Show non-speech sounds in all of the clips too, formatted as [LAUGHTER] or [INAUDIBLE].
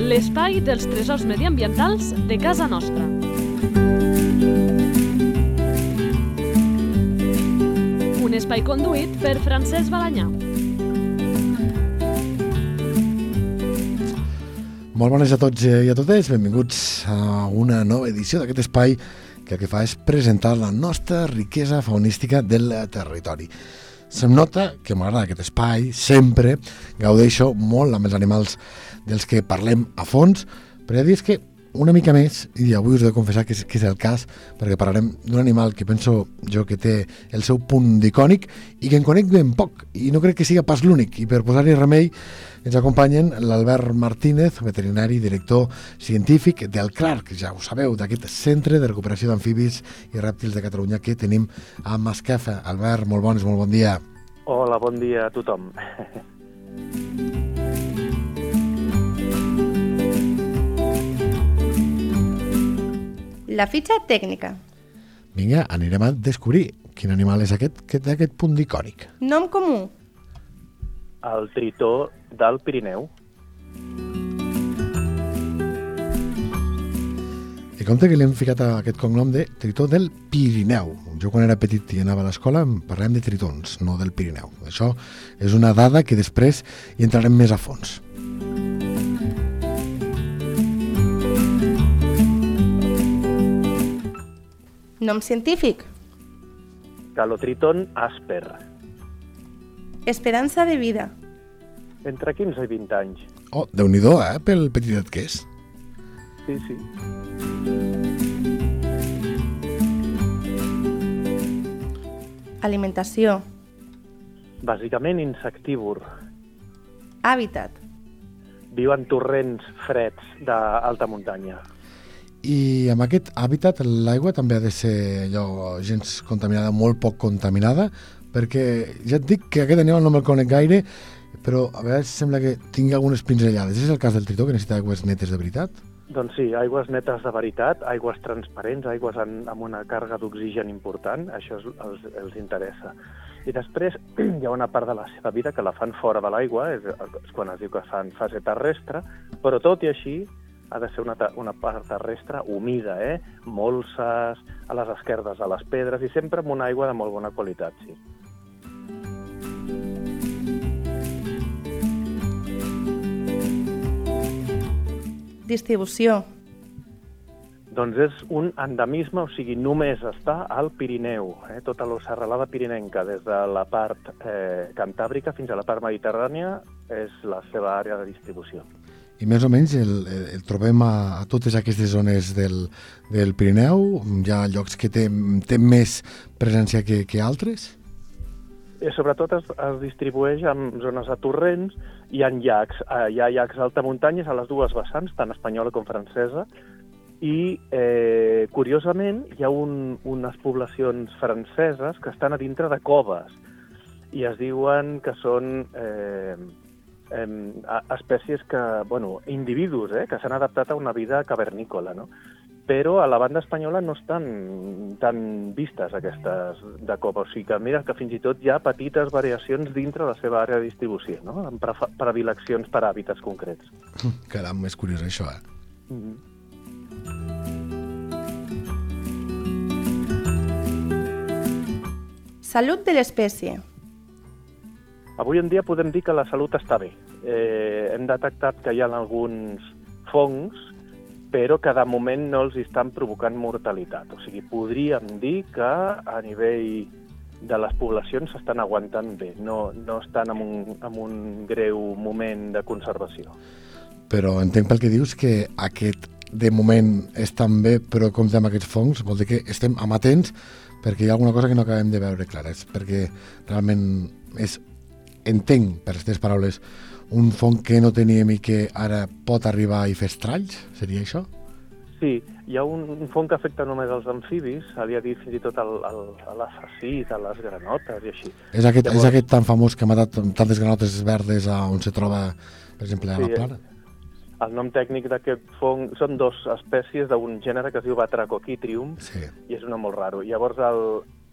l'espai dels tresors mediambientals de casa nostra. Un espai conduït per Francesc Balanyà. Molt bones a tots i a totes, benvinguts a una nova edició d'aquest espai que el que fa és presentar la nostra riquesa faunística del territori. Se'm nota que m'agrada aquest espai, sempre gaudeixo molt amb els animals dels que parlem a fons, però ja dius que una mica més, i avui us he de confessar que és, que és el cas, perquè parlarem d'un animal que penso jo que té el seu punt d'icònic i que en conec ben poc, i no crec que siga pas l'únic, i per posar-hi remei ens acompanyen l'Albert Martínez, veterinari, director científic del CLARC, ja ho sabeu, d'aquest Centre de Recuperació d'Amfibis i Rèptils de Catalunya que tenim a Masquefa. Albert, molt bones, molt bon dia. Hola, bon dia a tothom. [LAUGHS] La fitxa tècnica. Vinga, anirem a descobrir quin animal és aquest que té aquest punt icònic. Nom comú. El tritó del Pirineu. I compte que li hem ficat aquest cognom de tritó del Pirineu. Jo quan era petit i anava a l'escola em parlem de tritons, no del Pirineu. Això és una dada que després hi entrarem més a fons. Nom científic. Calotriton asper. Esperança de vida. Entre 15 i 20 anys. Oh, déu nhi eh, pel petitet que és. Sí, sí. Alimentació. Bàsicament insectívor. Hàbitat. Viu en torrents freds d'alta muntanya. I amb aquest hàbitat l'aigua també ha de ser allò gens contaminada, molt poc contaminada, perquè ja et dic que aquest animal no me'l conec gaire, però a vegades sembla que tingui algunes pinzellades. És el cas del tritó, que necessita aigües netes de veritat? Doncs sí, aigües netes de veritat, aigües transparents, aigües en, amb una càrrega d'oxigen important, això és, els, els interessa. I després [CLEARS THROAT] hi ha una part de la seva vida que la fan fora de l'aigua, és, és quan es diu que fan fase terrestre, però tot i així ha de ser una, una part terrestre humida, eh? molses, a les esquerdes a les pedres i sempre amb una aigua de molt bona qualitat, sí. Distribució. Doncs és un endemisme, o sigui, només està al Pirineu, eh? tota la serralada pirinenca, des de la part eh, cantàbrica fins a la part mediterrània, és la seva àrea de distribució. I més o menys el, el, trobem a, a totes aquestes zones del, del Pirineu? Hi ha llocs que té, té més presència que, que altres? I sobretot es, es distribueix en zones de torrents, hi ha llacs, eh, hi ha llacs d'alta muntanya a les dues vessants, tant espanyola com francesa, i eh, curiosament hi ha un, unes poblacions franceses que estan a dintre de coves i es diuen que són eh, eh, espècies que, bueno, individus, eh, que s'han adaptat a una vida cavernícola, no? però a la banda espanyola no estan tan vistes aquestes de cop. O sigui que mira que fins i tot hi ha petites variacions dintre la seva àrea de distribució, no? amb predileccions per hàbitats concrets. [LAUGHS] Caram, és curiós això, eh? Mm -hmm. Salut de l'espècie. Avui en dia podem dir que la salut està bé. Eh, hem detectat que hi ha alguns fongs però que de moment no els estan provocant mortalitat. O sigui, podríem dir que a nivell de les poblacions s'estan aguantant bé, no, no estan en un, en un greu moment de conservació. Però entenc pel que dius que aquest de moment estan bé, però compte amb aquests fongs, vol dir que estem amatents perquè hi ha alguna cosa que no acabem de veure clara, és perquè realment és, entenc per aquestes paraules, un fong que no teníem i que ara pot arribar i fer estralls? Seria això? Sí, hi ha un, un fong que afecta només els amfibis, havia dit fins i tot l'assassí de les granotes i així. És aquest, Llavors... és aquest tan famós que ha matat tantes granotes verdes a on se troba, per exemple, a sí, la plana? El nom tècnic d'aquest fong són dos espècies d'un gènere que es diu Batracoquitrium sí. i és una molt raro. Llavors el,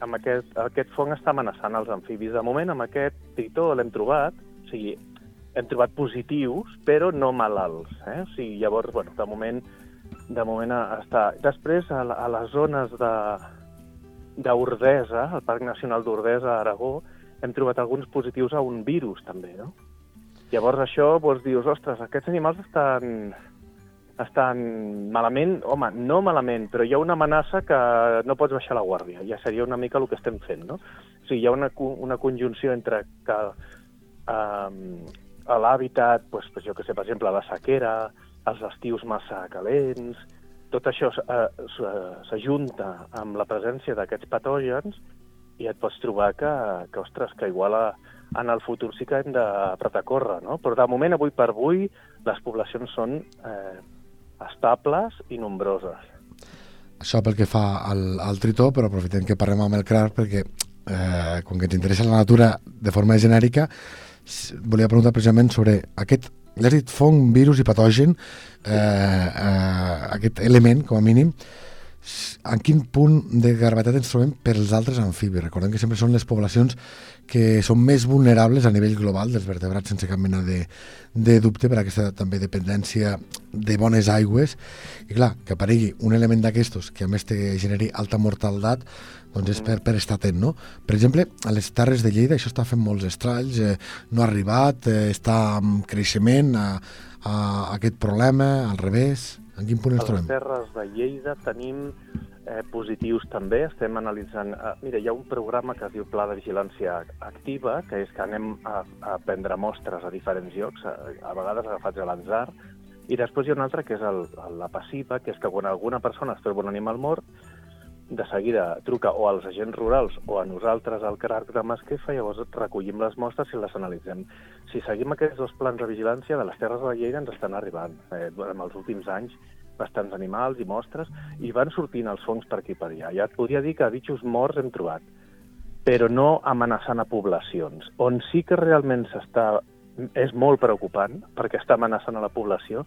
amb aquest, aquest fong està amenaçant els amfibis. De moment amb aquest tritó l'hem trobat, o sigui, hem trobat positius, però no malalts. Eh? O sigui, llavors, bueno, de moment, de moment està... Després, a, a les zones de al Parc Nacional d'Ordesa, a Aragó, hem trobat alguns positius a un virus, també, no? Llavors això, doncs dius, ostres, aquests animals estan, estan malament, home, no malament, però hi ha una amenaça que no pots baixar la guàrdia. Ja seria una mica el que estem fent, no? O sigui, hi ha una, una conjunció entre que um, l'hàbitat, doncs, pues, jo que sé, per exemple, la sequera, els estius massa calents, tot això eh, s'ajunta amb la presència d'aquests patògens i et pots trobar que, que ostres, que igual a, en el futur sí que hem d'apretar a córrer, no? Però de moment, avui per avui, les poblacions són eh, estables i nombroses. Això pel que fa al, al tritó, però aprofitem que parlem amb el CRAR perquè eh, com que ens interessa la natura de forma genèrica, volia preguntar precisament sobre aquest, l'has dit fong, virus i patogen, eh, eh, aquest element, com a mínim, en quin punt de gravetat ens trobem per als altres amfibis? Recordem que sempre són les poblacions que són més vulnerables a nivell global dels vertebrats sense cap mena de, de dubte per aquesta també dependència de bones aigües i clar, que aparegui un element d'aquestos que a més te generi alta mortalitat doncs és per, per estar atent, no? Per exemple, a les Terres de Lleida això està fent molts estralls, eh, no ha arribat, eh, està en creixement a, a, aquest problema, al revés... En quin punt ens trobem? A les Terres de Lleida tenim eh, positius també. Estem analitzant... Eh, mira, hi ha un programa que es diu Pla de Vigilància Activa, que és que anem a, a prendre mostres a diferents llocs, a, a vegades agafats a l'atzar, i després hi ha un altre que és el, la passiva, que és que quan alguna persona es troba un animal mort, de seguida truca o als agents rurals o a nosaltres al CRARC de Masquefa, llavors recollim les mostres i les analitzem. Si seguim aquests dos plans de vigilància, de les Terres de la Lleida ens estan arribant. Eh, en els últims anys bastants animals i mostres, i van sortint els fongs per aquí per allà. Ja et podria dir que bitxos morts hem trobat, però no amenaçant a poblacions. On sí que realment s'està és molt preocupant, perquè està amenaçant a la població,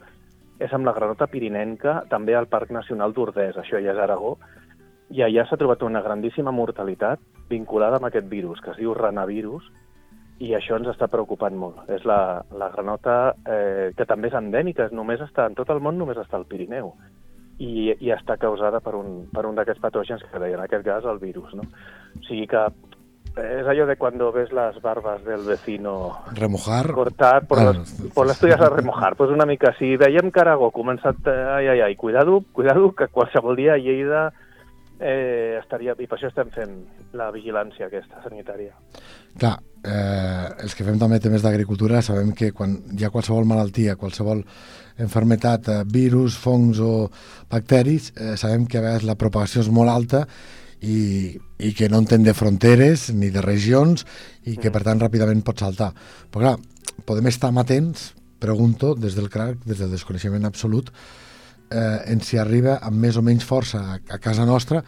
és amb la granota pirinenca, també al Parc Nacional d'Ordès, això ja és Aragó, i allà s'ha trobat una grandíssima mortalitat vinculada amb aquest virus, que es diu ranavirus, i això ens està preocupant molt. És la, la granota eh, que també és endèmica, només està en tot el món, només està al Pirineu i, i està causada per un, per un d'aquests patògens que deia, en aquest cas el virus. No? O sigui que és allò de quan ves les barbes del vecino remojar cortar por, ah, las, por tuyas a remojar pues una mica, si veiem que Aragó començat, ai, ai, ai, cuidado, cuidado que qualsevol dia a Lleida eh, estaria, i per això estem fent la vigilància aquesta sanitària. Clar, eh, els que fem també temes d'agricultura sabem que quan hi ha qualsevol malaltia, qualsevol enfermetat, eh, virus, fongs o bacteris, eh, sabem que a vegades la propagació és molt alta i, i que no entén de fronteres ni de regions i que mm. per tant ràpidament pot saltar. Però clar, podem estar amatents, pregunto, des del crac, des del desconeixement absolut, eh, en si arriba amb més o menys força a, a casa nostra,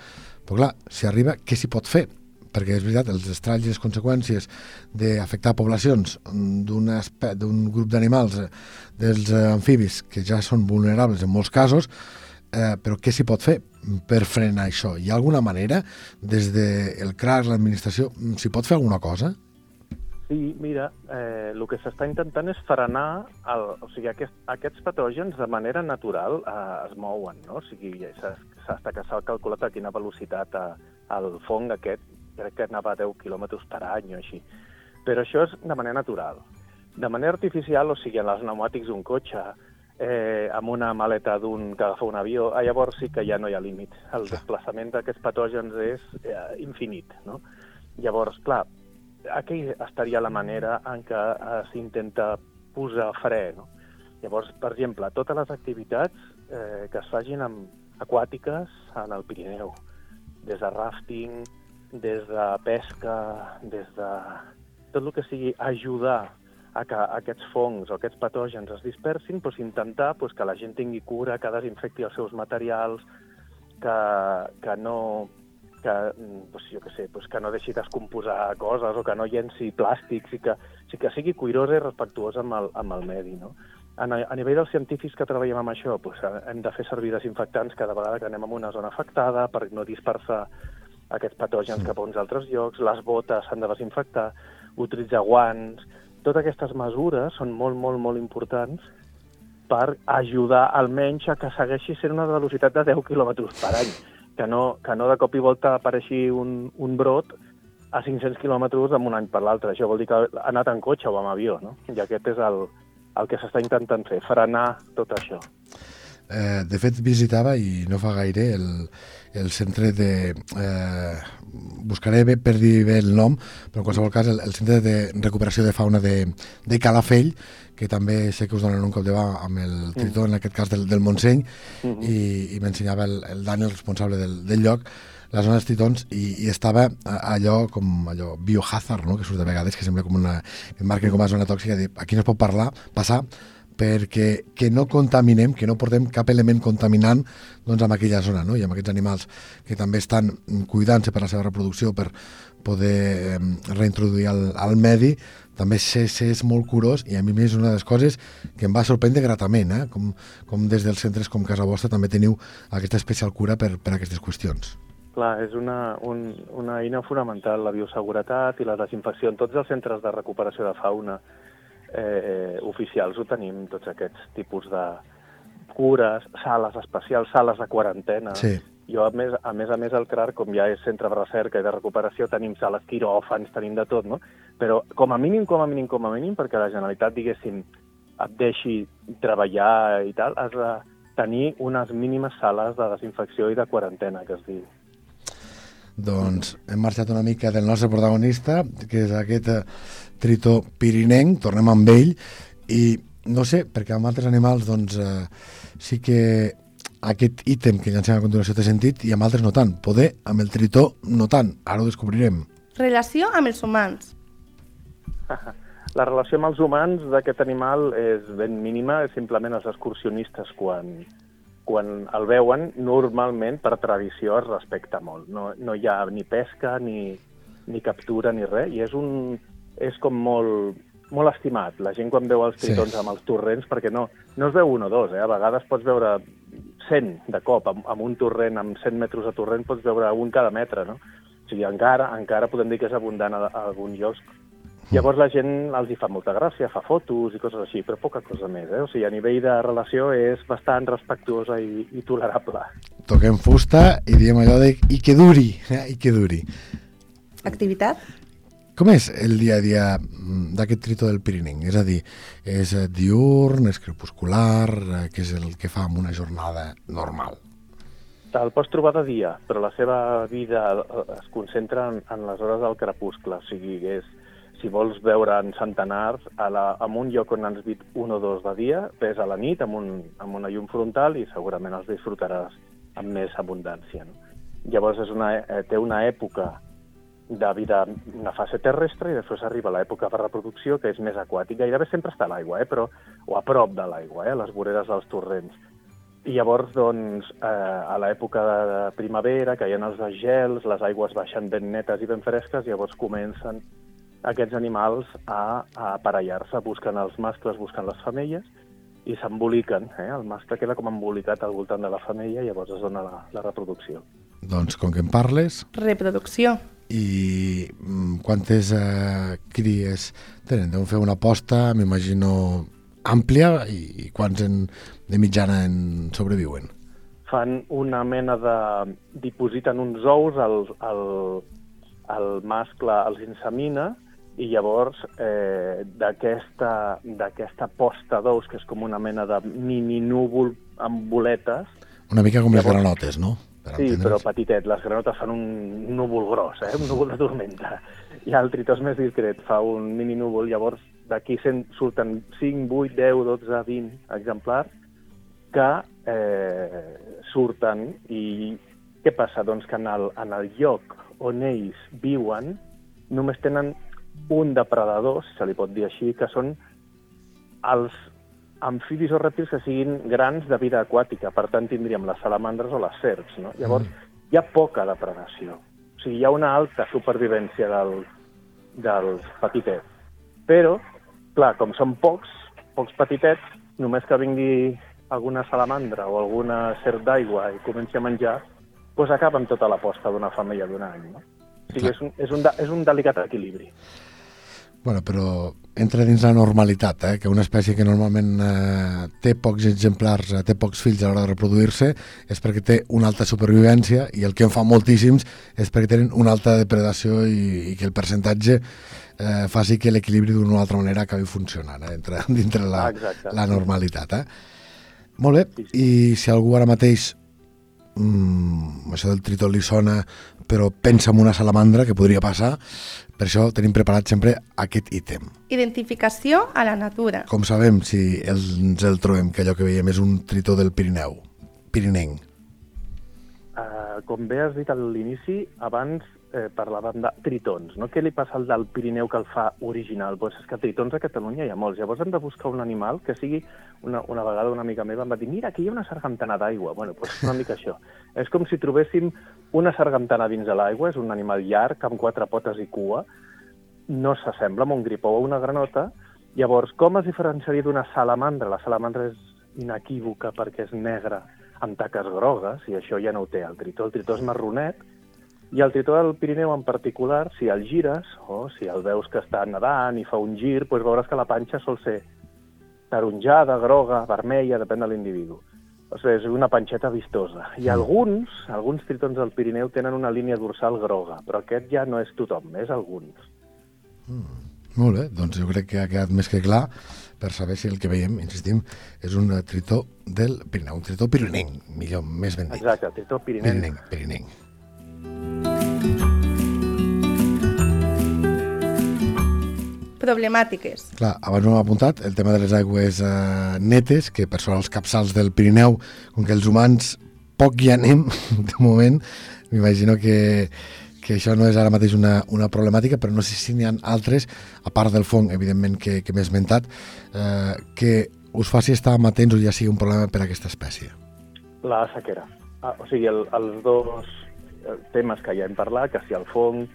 però clar, si arriba, què s'hi pot fer? Perquè és veritat, els estralls i les conseqüències d'afectar poblacions d'un grup d'animals, eh, dels eh, amfibis, que ja són vulnerables en molts casos, eh, però què s'hi pot fer per frenar això? Hi ha alguna manera, des del CRAC, l'administració, s'hi pot fer alguna cosa? Sí, mira, eh, el que s'està intentant és frenar, el, o sigui, aquest, aquests patògens de manera natural eh, es mouen, no? O sigui, s'ha s'ha calculat a quina velocitat eh, el fong aquest, crec que anava a 10 km per any o així. Però això és de manera natural. De manera artificial, o sigui, en els pneumàtics d'un cotxe, eh, amb una maleta d'un que agafa un avió, ah, llavors sí que ja no hi ha límit. El desplaçament d'aquests patògens és eh, infinit, no? Llavors, clar, aquí estaria la manera en què eh, s'intenta posar fre. No? Llavors, per exemple, totes les activitats eh, que es fagin amb aquàtiques en el Pirineu, des de rafting, des de pesca, des de tot el que sigui ajudar a que aquests fongs o aquests patògens es dispersin, doncs intentar doncs, que la gent tingui cura, que desinfecti els seus materials, que, que no que, pues, jo que sé, pues, que no deixi descomposar coses o que no llenci plàstics i que, sí que sigui cuirosa i respectuosa amb el, amb el medi. No? A, a nivell dels científics que treballem amb això, pues, hem de fer servir desinfectants cada vegada que anem a una zona afectada per no dispersar aquests patògens sí. cap a uns altres llocs, les botes s'han de desinfectar, utilitzar guants, totes aquestes mesures són molt, molt, molt importants per ajudar almenys a que segueixi sent una velocitat de 10 km per any, que no, que no de cop i volta apareixi un, un brot a 500 km d'un any per l'altre. Això vol dir que ha anat en cotxe o amb avió, no? I aquest és el, el que s'està intentant fer, frenar tot això. Eh, de fet, visitava, i no fa gaire, el, el centre de... Eh, buscaré bé per dir bé el nom, però en qualsevol cas el, el centre de recuperació de fauna de, de Calafell, que també sé que us donen un cop de va amb el tritó, mm. en aquest cas del, del Montseny, mm -hmm. i, i m'ensenyava el, el Dani, el responsable del, del lloc, la zona dels tritons i, i estava allò com allò biohazard, no? que surt de vegades, que sembla com una... que marca com a zona tòxica, de, aquí no es pot parlar, passar, perquè que no contaminem, que no portem cap element contaminant doncs, amb aquella zona, no? i amb aquests animals que també estan cuidant-se per la seva reproducció, per poder reintroduir al, al medi, també s'és molt curós i a mi és una de les coses que em va sorprendre gratament, eh? com, com des dels centres com casa vostra també teniu aquesta especial cura per, per aquestes qüestions. Clar, és una, un, una eina fonamental, la bioseguretat i la desinfecció. En tots els centres de recuperació de fauna eh, oficials ho tenim, tots aquests tipus de cures, sales especials, sales de quarantena. Sí. Jo, a més, a més a més, al CRAR, com ja és centre de recerca i de recuperació, tenim sales quiròfans, tenim de tot, no? Però com a mínim, com a mínim, com a mínim, perquè la Generalitat, diguéssim, et deixi treballar i tal, has de tenir unes mínimes sales de desinfecció i de quarantena, que es diu. Doncs hem marxat una mica del nostre protagonista, que és aquest eh, tritó pirinenc, tornem amb ell, i no sé, perquè amb altres animals doncs, eh, sí que aquest ítem que llancem a continuació té sentit i amb altres no tant. Poder, amb el tritó, no tant. Ara ho descobrirem. Relació amb els humans. [LAUGHS] La relació amb els humans d'aquest animal és ben mínima, és simplement els excursionistes quan, quan el veuen, normalment, per tradició, es respecta molt. No, no hi ha ni pesca, ni, ni captura, ni res, i és, un, és com molt, molt estimat. La gent quan veu els tritons sí. amb els torrents, perquè no, no es veu un o dos, eh? a vegades pots veure 100 de cop, amb, amb un torrent, amb 100 metres de torrent, pots veure un cada metre, no? O sigui, encara, encara podem dir que és abundant a, a alguns llocs Llavors la gent els hi fa molta gràcia, fa fotos i coses així, però poca cosa més. Eh? O sigui, a nivell de relació és bastant respectuosa i, i tolerable. Toquem fusta i diem allò de i que duri, eh? i que duri. Activitat? Com és el dia a dia mm, d'aquest tritó del Pirinenc? És a dir, és diurn, és crepuscular, eh, què és el que fa en una jornada normal? El pots trobar de dia, però la seva vida eh, es concentra en, en les hores del crepuscle, o sigui, és si vols veure en centenars, a la, en un lloc on has vist un o dos de dia, ves a la nit amb, un, amb una llum frontal i segurament els disfrutaràs amb més abundància. No? Llavors és una, eh, té una època de vida, una fase terrestre, i després arriba l'època de reproducció, que és més aquàtica. Gairebé sempre està a l'aigua, eh, però, o a prop de l'aigua, eh, a les voreres dels torrents. I llavors, doncs, eh, a l'època de primavera, que hi ha els gels, les aigües baixen ben netes i ben fresques, llavors comencen aquests animals a, a aparellar-se, busquen els mascles, busquen les femelles, i s'emboliquen. Eh? El mascle queda com embolicat al voltant de la femella i llavors es dona la, la reproducció. Doncs, com que en parles... Reproducció. I mm, quantes eh, cries tenen? Deuen fer una aposta, m'imagino, àmplia i, i quants en, de mitjana en sobreviuen? Fan una mena de... dipositen uns ous, el, el, el mascle els insemina, i llavors eh, d'aquesta posta d'ous, que és com una mena de mini núvol amb boletes... Una mica com llavors, les granotes, no? Per sí, però petitet. Les granotes fan un núvol gros, eh? un núvol de tormenta. I el tritós més discret fa un mini núvol, llavors d'aquí surten 5, 8, 10, 12, 20 exemplars que eh, surten i què passa? Doncs que en el, en el lloc on ells viuen només tenen un depredador, si se li pot dir així, que són els amfibis o rèptils que siguin grans de vida aquàtica. Per tant, tindríem les salamandres o les serps. No? Llavors, mm. hi ha poca depredació. O sigui, hi ha una alta supervivència del, dels petitets. Però, clar, com són pocs, pocs petitets, només que vingui alguna salamandra o alguna serp d'aigua i comenci a menjar, doncs acaba amb tota la posta d'una femella d'un any. No? O sigui, és un, és, un, és un delicat equilibri. Bueno, però entra dins la normalitat, eh? que una espècie que normalment eh, té pocs exemplars, eh, té pocs fills a l'hora de reproduir-se, és perquè té una alta supervivència i el que en fa moltíssims és perquè tenen una alta depredació i, i que el percentatge eh, faci que l'equilibri d'una o altra manera acabi funcionant eh? dintre, [LAUGHS] dintre la, Exacte. la normalitat. Eh? Molt bé, i si algú ara mateix mm, això del tritó li sona però pensa en una salamandra que podria passar, per això tenim preparat sempre aquest ítem. Identificació a la natura. Com sabem si ens el trobem, que allò que veiem és un tritó del Pirineu, pirinenc? Uh, com bé has dit a l'inici, abans eh, parlàvem de tritons, no? Què li passa al del Pirineu que el fa original? Pues és que tritons a Catalunya hi ha molts. Llavors hem de buscar un animal que sigui... Una, una vegada una amiga meva em va dir mira, aquí hi ha una sargantana d'aigua. Bueno, pues una mica això. És com si trobéssim una sargantana dins de l'aigua, és un animal llarg, amb quatre potes i cua, no s'assembla amb un gripó o una granota. Llavors, com es diferenciaria d'una salamandra? La salamandra és inequívoca perquè és negra amb taques grogues, i això ja no ho té el tritó. El tritó és marronet, i el tritó del Pirineu en particular, si el gires, o si el veus que està nedant i fa un gir, doncs veuràs que la panxa sol ser taronjada, groga, vermella, depèn de l'individu. O sigui, és una panxeta vistosa. I alguns, alguns tritons del Pirineu tenen una línia dorsal groga, però aquest ja no és tothom, és alguns. Molt bé, doncs jo crec que ha quedat més que clar per saber si el que veiem, insistim, és un eh, tritó del Pirineu, un tritó pirinenc, millor, més ben dit. Exacte, tritó pirinenc. Pirinenc, pirinenc. Problemàtiques. Clar, abans ho hem apuntat, el tema de les aigües eh, netes, que per sobre els capçals del Pirineu, com que els humans poc hi anem, [LAUGHS] de moment, m'imagino que, que això no és ara mateix una, una problemàtica, però no sé si n'hi ha altres, a part del fong, evidentment, que, que m'he esmentat, eh, que us faci estar amatents o ja sigui un problema per a aquesta espècie. La sequera. Ah, o sigui, el, els dos eh, temes que ja hem parlat, que si el fong,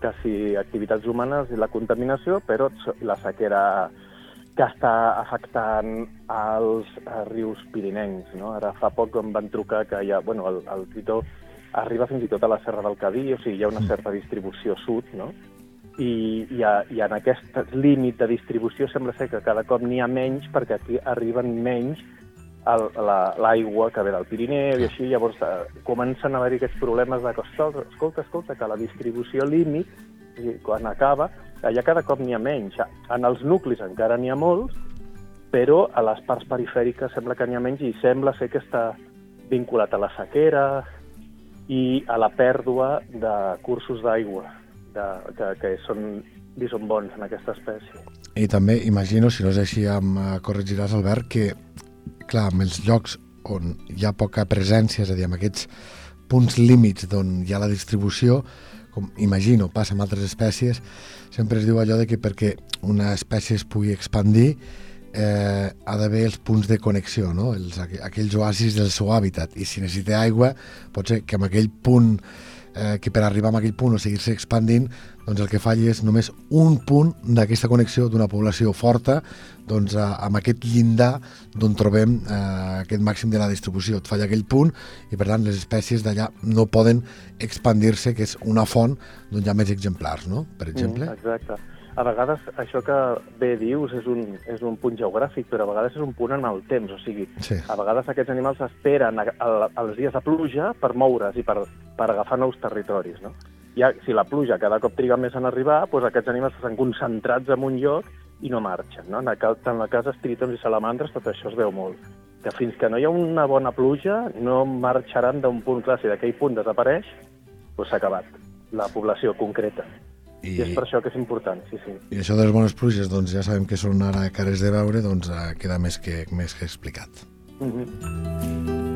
que si activitats humanes i la contaminació, però la sequera que està afectant als eh, rius pirinencs. No? Ara fa poc em van trucar que hi ha, bueno, el, el tritó arriba fins i tot a la Serra del Cadí, o sigui, hi ha una certa distribució sud, no? I, i, a, i en aquest límit de distribució sembla ser que cada cop n'hi ha menys perquè aquí arriben menys el- la- l'aigua que ve del Pirineu i així, llavors eh, comencen a haver-hi aquests problemes de que, escolta, escolta, que la distribució límit, quan acaba, allà cada cop n'hi ha menys. En els nuclis encara n'hi ha molts, però a les parts perifèriques sembla que n'hi ha menys i sembla ser que està vinculat a la sequera i a la pèrdua de cursos d'aigua, que, que són, i són bons en aquesta espècie. I també imagino, si no és així, em eh, corregiràs, Albert, que, clar, en els llocs on hi ha poca presència, és a dir, en aquests punts límits d'on hi ha la distribució, com imagino, passa amb altres espècies, sempre es diu allò de que perquè una espècie es pugui expandir eh, ha d'haver els punts de connexió, no? els, aqu- aquells oasis del seu hàbitat, i si necessita aigua, pot ser que amb aquell punt eh, que per arribar a aquell punt o seguir-se expandint, doncs el que falli és només un punt d'aquesta connexió d'una població forta doncs, a, amb aquest llindar d'on trobem eh, aquest màxim de la distribució. Et falla aquell punt i, per tant, les espècies d'allà no poden expandir-se, que és una font d'on hi ha més exemplars, no? Per exemple. Mm, exacte. A vegades això que bé dius és un, és un punt geogràfic, però a vegades és un punt en el temps. O sigui, Sí. a vegades aquests animals esperen als dies de pluja per moure's i per, per agafar nous territoris. No? Ja, si la pluja cada cop triga més en arribar, doncs aquests animals estan concentrats en un lloc i no marxen. No? En cas, en el cas d'estritons i salamandres tot això es veu molt. Que fins que no hi ha una bona pluja no marxaran d'un punt clar. Si d'aquell punt desapareix, doncs s'ha acabat la població concreta. I... I és per això que és important, sí, sí. I això de les bones pluges, doncs ja sabem que són ara cares de veure, doncs eh, queda més que, més que explicat. Mm -hmm.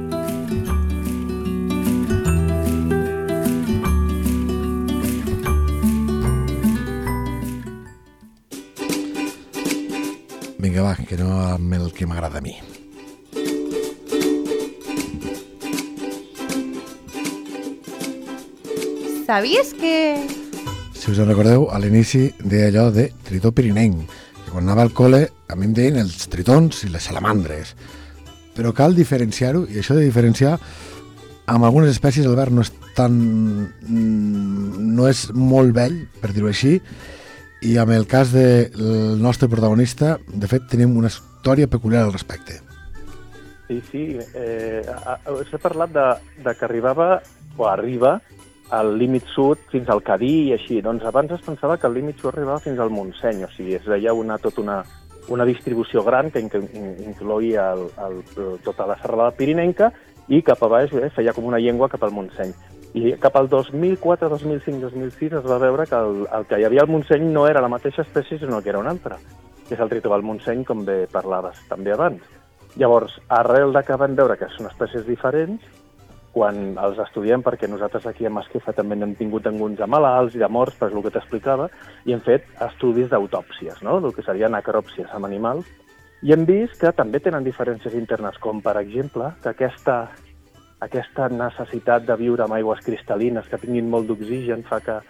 Vinga, va, que no amb el que m'agrada a mi. Sabies que... Si us en recordeu, a l'inici deia allò de tritó pirinenc, que quan anava al col·le a mi em deien els tritons i les salamandres. Però cal diferenciar-ho, i això de diferenciar amb algunes espècies Albert no és tan... mm, no és molt vell, per dir-ho així, i amb el cas del nostre protagonista, de fet, tenim una història peculiar al respecte. Sí, sí. Eh, S'ha parlat de, de que arribava, o arriba, al límit sud fins al Cadí i així. Doncs abans es pensava que el límit sud arribava fins al Montseny, o sigui, es veia una, tot una, una distribució gran que incloïa el, el, tota la serralada pirinenca i cap a baix eh, feia com una llengua cap al Montseny. I cap al 2004, 2005, 2006 es va veure que el, el que hi havia al Montseny no era la mateixa espècie, sinó que era una altra, que és el tritó del Montseny, com bé parlaves també abans. Llavors, arrel de que van veure que són espècies diferents, quan els estudiem, perquè nosaltres aquí a Masquefa també n'hem tingut alguns de malalts i de morts, per el que t'explicava, i hem fet estudis d'autòpsies, no? el que serien necròpsies amb animals, i hem vist que també tenen diferències internes, com per exemple que aquesta aquesta necessitat de viure amb aigües cristal·lines que tinguin molt d'oxigen fa que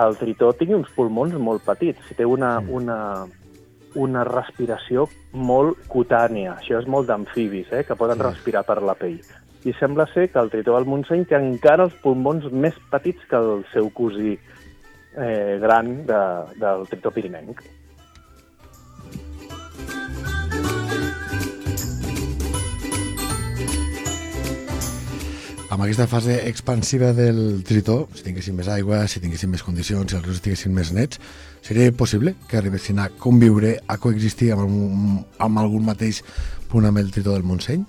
el tritó tingui uns pulmons molt petits, té una, mm. una, una respiració molt cutània. Això és molt d'amfibis, eh, que poden mm. respirar per la pell. I sembla ser que el tritó del Montseny té encara els pulmons més petits que el seu cosí eh, gran de, del tritó pirinenc. amb aquesta fase expansiva del tritó, si tinguéssim més aigua, si tinguéssim més condicions, si els rius estiguessin més nets, seria possible que arribessin a conviure, a coexistir amb, amb algun mateix punt amb el tritó del Montseny?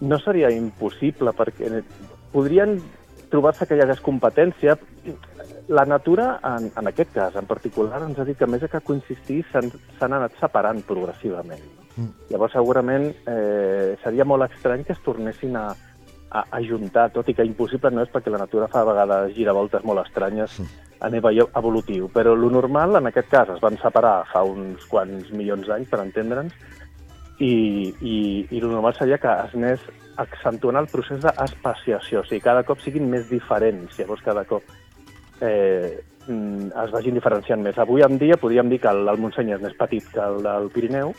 No seria impossible, perquè podrien trobar-se que hi hagués competència. La natura, en, en aquest cas en particular, ens ha dit que més que coincidir s'han anat separant progressivament. Mm. Llavors, segurament, eh, seria molt estrany que es tornessin a, a, ajuntar, tot i que impossible no és perquè la natura fa a vegades giravoltes molt estranyes a nivell evolutiu, però lo normal en aquest cas es van separar fa uns quants milions d'anys, per entendre'ns, i, i, i lo normal seria que es anés accentuant el procés d'espaciació, o sigui, cada cop siguin més diferents, llavors cada cop eh, mm, es vagin diferenciant més. Avui en dia podríem dir que el, el Montseny és més petit que el del Pirineu,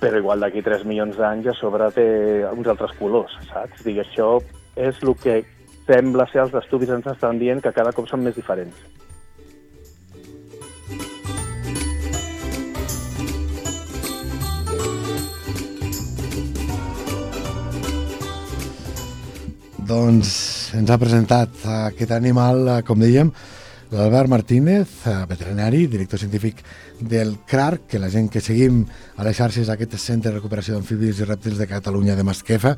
però igual d'aquí 3 milions d'anys a sobre té uns altres colors, saps? Dic, això és el que sembla ser els estudis ens estan dient que cada cop són més diferents. Doncs ens ha presentat aquest animal, com dèiem, l'Albert Martínez, eh, veterinari, director científic del CRAR, que la gent que seguim a les xarxes d'aquest centre de recuperació d'amfibis i rèptils de Catalunya de Masquefa,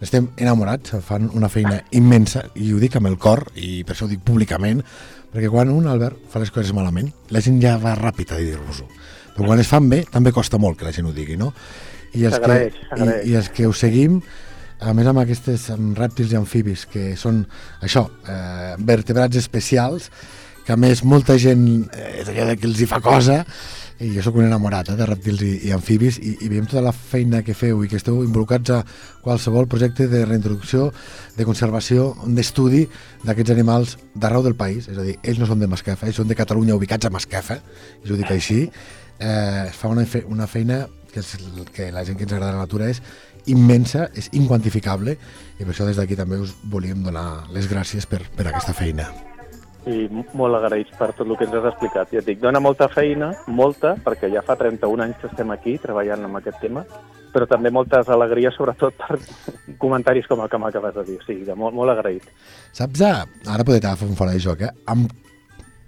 estem enamorats, fan una feina immensa, i ho dic amb el cor, i per això ho dic públicament, perquè quan un, Albert, fa les coses malament, la gent ja va ràpid a dir-vos-ho. Però quan es fan bé, també costa molt que la gent ho digui, no? I els, que, i, i els que ho seguim, a més amb aquests amb rèptils i amfibis, que són això, eh, vertebrats especials, que a més molta gent eh, és allò que els hi fa cosa i jo sóc un enamorat eh, de rèptils i, i amfibis i, i veiem tota la feina que feu i que esteu involucrats a qualsevol projecte de reintroducció, de conservació, d'estudi d'aquests animals d'arreu del país, és a dir, ells no són de Masquefa, ells són de Catalunya ubicats a Masquefa, i ho dic així, eh, es fa una, fe, una feina que, és, que la gent que ens agrada la natura és immensa, és inquantificable i per això des d'aquí també us volíem donar les gràcies per, per aquesta feina i molt agraïts per tot el que ens has explicat. Ja et dic, dona molta feina, molta, perquè ja fa 31 anys que estem aquí treballant amb aquest tema, però també moltes alegries, sobretot per [LAUGHS] comentaris com el que m'acabes de dir. O sigui, molt, molt agraït. Saps, ara podem fer un fora de joc, eh? Amb,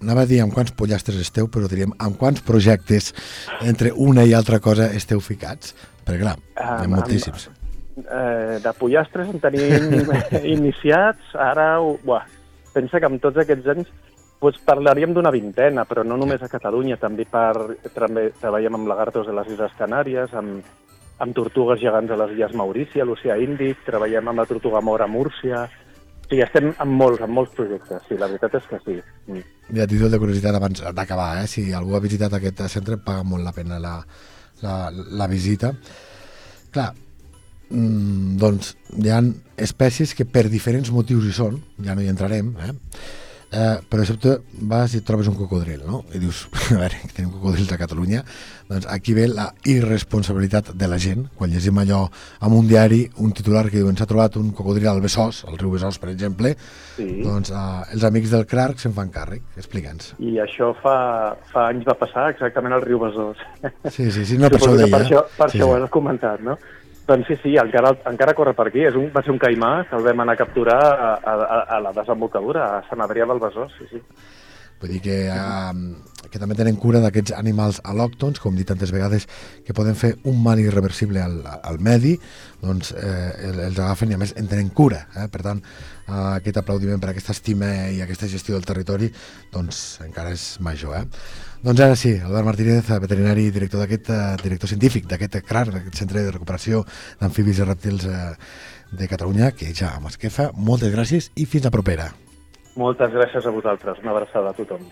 anava a dir amb quants pollastres esteu, però diríem amb quants projectes entre una i altra cosa esteu ficats? Perquè clar, hi ha moltíssims. Eh, de pollastres en tenim [LAUGHS] iniciats, ara... Buah, pensa que amb tots aquests anys doncs parlaríem d'una vintena, però no només a Catalunya, també, per, també treballem amb lagartos de les Illes Canàries, amb, amb tortugues gegants a les Illes Maurícia, a l'Oceà Índic, treballem amb la tortuga mora a Múrcia... Sí, estem amb molts, amb molts projectes, sí, la veritat és que sí. Mm. A títol de curiositat, abans d'acabar, eh? si algú ha visitat aquest centre, paga molt la pena la, la, la visita. Clar, mm, doncs hi ha espècies que per diferents motius hi són, ja no hi entrarem, eh? Eh, però de sobte vas i trobes un cocodril, no? I dius, [LAUGHS] a veure, que tenim cocodrils a Catalunya, doncs aquí ve la irresponsabilitat de la gent, quan llegim allò amb un diari, un titular que diuen s'ha trobat un cocodril al Besòs, al riu Besòs, per exemple, Sí. doncs eh, els amics del CRARC se'n fan càrrec, explica'ns. I això fa, fa anys va passar exactament al riu Besòs. Sí, sí, sí, no, [LAUGHS] per això ho Suposo que deia. Per això, per sí, això ho sí. has comentat, no? Doncs sí, sí, encara, encara corre per aquí. És un, va ser un caimà que el vam anar a capturar a, a, a la desembocadura, a Sant Adrià del Besòs, sí, sí. Vull dir que, eh, que també tenen cura d'aquests animals al·lòctons, com dit tantes vegades, que poden fer un mal irreversible al, al medi, doncs eh, el- els agafen i a més en tenen cura. Eh? Per tant, eh, aquest aplaudiment per aquesta estima i aquesta gestió del territori doncs encara és major. Eh? Doncs ara sí, Albert Martínez, veterinari i director d'aquest eh, director científic d'aquest CRAR, d'aquest Centre de Recuperació d'Amfibis i Rèptils eh, de Catalunya, que ja amb esquefa, moltes gràcies i fins la propera. Moltes gràcies a vosaltres. Una abraçada a tothom.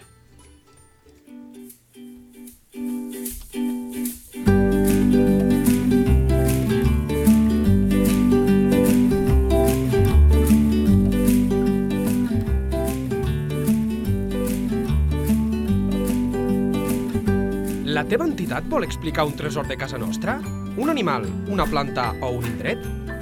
La teva entitat vol explicar un tresor de casa nostra? Un animal, una planta o un indret?